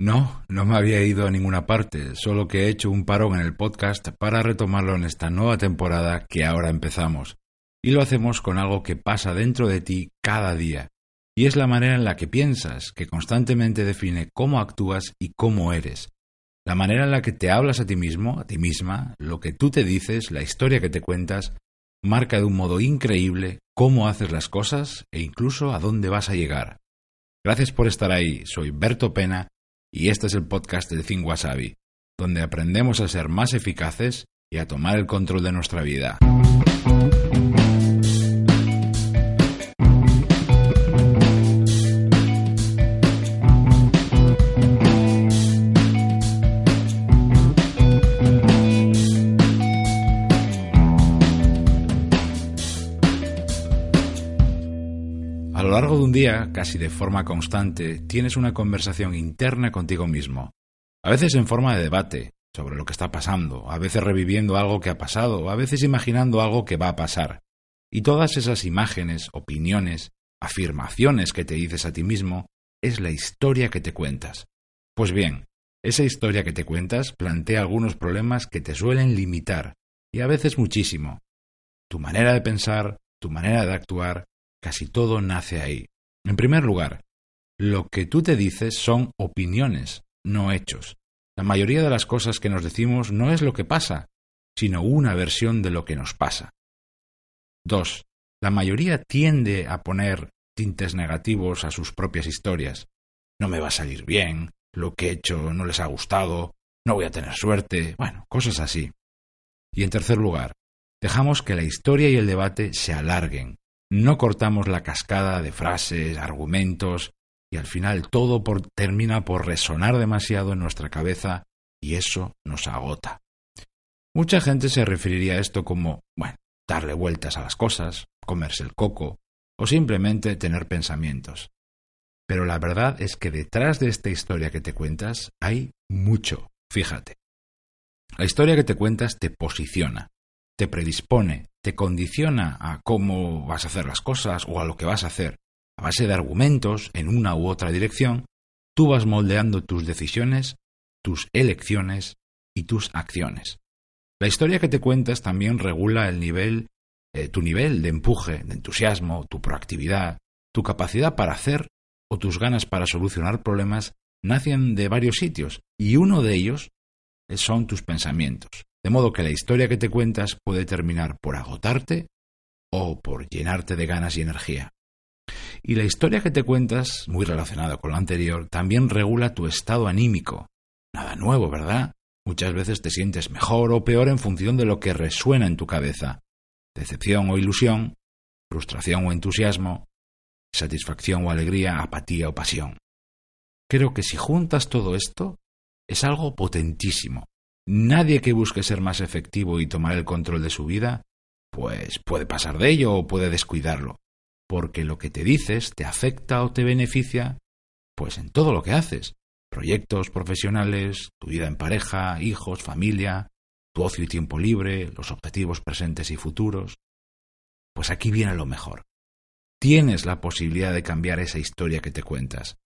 No, no me había ido a ninguna parte, solo que he hecho un parón en el podcast para retomarlo en esta nueva temporada que ahora empezamos. Y lo hacemos con algo que pasa dentro de ti cada día. Y es la manera en la que piensas, que constantemente define cómo actúas y cómo eres. La manera en la que te hablas a ti mismo, a ti misma, lo que tú te dices, la historia que te cuentas, marca de un modo increíble cómo haces las cosas e incluso a dónde vas a llegar. Gracias por estar ahí, soy Berto Pena y este es el podcast de Think Wasabi, donde aprendemos a ser más eficaces y a tomar el control de nuestra vida. Largo de un día, casi de forma constante, tienes una conversación interna contigo mismo. A veces en forma de debate sobre lo que está pasando, a veces reviviendo algo que ha pasado, a veces imaginando algo que va a pasar. Y todas esas imágenes, opiniones, afirmaciones que te dices a ti mismo, es la historia que te cuentas. Pues bien, esa historia que te cuentas plantea algunos problemas que te suelen limitar, y a veces muchísimo. Tu manera de pensar, tu manera de actuar, Casi todo nace ahí. En primer lugar, lo que tú te dices son opiniones, no hechos. La mayoría de las cosas que nos decimos no es lo que pasa, sino una versión de lo que nos pasa. 2. La mayoría tiende a poner tintes negativos a sus propias historias. No me va a salir bien, lo que he hecho no les ha gustado, no voy a tener suerte, bueno, cosas así. Y en tercer lugar, dejamos que la historia y el debate se alarguen, no cortamos la cascada de frases, argumentos, y al final todo termina por resonar demasiado en nuestra cabeza y eso nos agota. Mucha gente se referiría a esto como, bueno, darle vueltas a las cosas, comerse el coco o simplemente tener pensamientos. Pero la verdad es que detrás de esta historia que te cuentas hay mucho, fíjate. La historia que te cuentas te posiciona, te predispone, te condiciona a cómo vas a hacer las cosas o a lo que vas a hacer. A base de argumentos en una u otra dirección, tú vas moldeando tus decisiones, tus elecciones y tus acciones. La historia que te cuentas también regula el nivel, eh, tu nivel de empuje, de entusiasmo, tu proactividad, tu capacidad para hacer o tus ganas para solucionar problemas nacen de varios sitios y uno de ellos son tus pensamientos. De modo que la historia que te cuentas puede terminar por agotarte o por llenarte de ganas y energía. Y la historia que te cuentas, muy relacionada con lo anterior, también regula tu estado anímico. Nada nuevo, ¿verdad? Muchas veces te sientes mejor o peor en función de lo que resuena en tu cabeza. Decepción o ilusión, frustración o entusiasmo, satisfacción o alegría, apatía o pasión. Creo que si juntas todo esto, es algo potentísimo, Nadie que busque ser más efectivo y tomar el control de su vida, pues puede pasar de ello o puede descuidarlo, porque lo que te dices te afecta o te beneficia, pues en todo lo que haces, proyectos profesionales, tu vida en pareja, hijos, familia, tu ocio y tiempo libre, los objetivos presentes y futuros. Pues aquí viene lo mejor. Tienes la posibilidad de cambiar esa historia que te cuentas.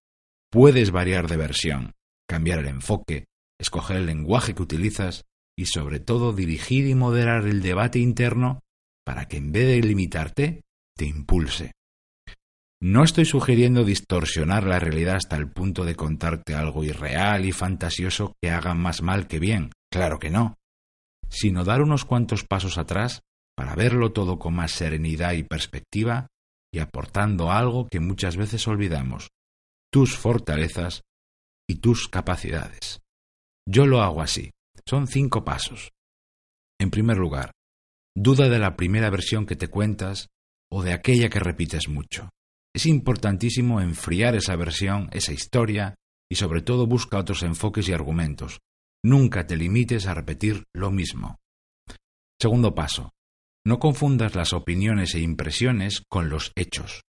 Puedes variar de versión, cambiar el enfoque, escoger el lenguaje que utilizas y sobre todo dirigir y moderar el debate interno para que en vez de limitarte, te impulse. No estoy sugiriendo distorsionar la realidad hasta el punto de contarte algo irreal y fantasioso que haga más mal que bien, claro que no, sino dar unos cuantos pasos atrás para verlo todo con más serenidad y perspectiva y aportando algo que muchas veces olvidamos, tus fortalezas y tus capacidades. Yo lo hago así. Son cinco pasos. En primer lugar, duda de la primera versión que te cuentas o de aquella que repites mucho. Es importantísimo enfriar esa versión, esa historia, y sobre todo busca otros enfoques y argumentos. Nunca te limites a repetir lo mismo. Segundo paso. No confundas las opiniones e impresiones con los hechos.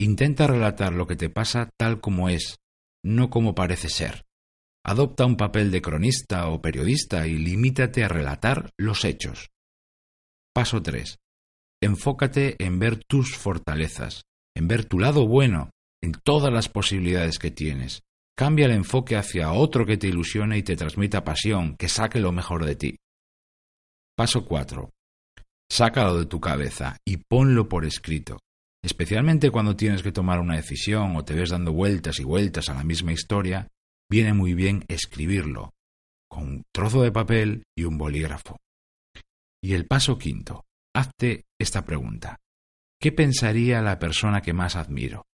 Intenta relatar lo que te pasa tal como es, no como parece ser. Adopta un papel de cronista o periodista y limítate a relatar los hechos. Paso 3. Enfócate en ver tus fortalezas, en ver tu lado bueno, en todas las posibilidades que tienes. Cambia el enfoque hacia otro que te ilusione y te transmita pasión, que saque lo mejor de ti. Paso 4. Sácalo de tu cabeza y ponlo por escrito. Especialmente cuando tienes que tomar una decisión o te ves dando vueltas y vueltas a la misma historia, viene muy bien escribirlo, con un trozo de papel y un bolígrafo. Y el paso quinto, hazte esta pregunta. ¿Qué pensaría la persona que más admiro?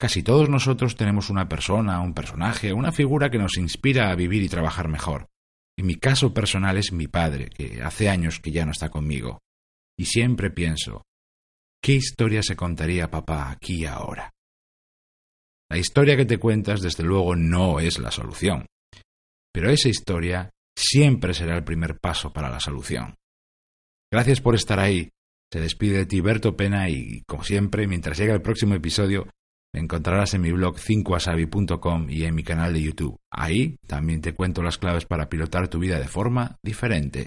Casi todos nosotros tenemos una persona, un personaje, una figura que nos inspira a vivir y trabajar mejor. En mi caso personal es mi padre, que hace años que ya no está conmigo. Y siempre pienso, ¿qué historia se contaría papá aquí ahora? La historia que te cuentas, desde luego, no es la solución. Pero esa historia siempre será el primer paso para la solución. Gracias por estar ahí. Se despide de ti Berto Pena y, como siempre, mientras llega el próximo episodio, me encontrarás en mi blog 5asabi.com y en mi canal de YouTube. Ahí también te cuento las claves para pilotar tu vida de forma diferente.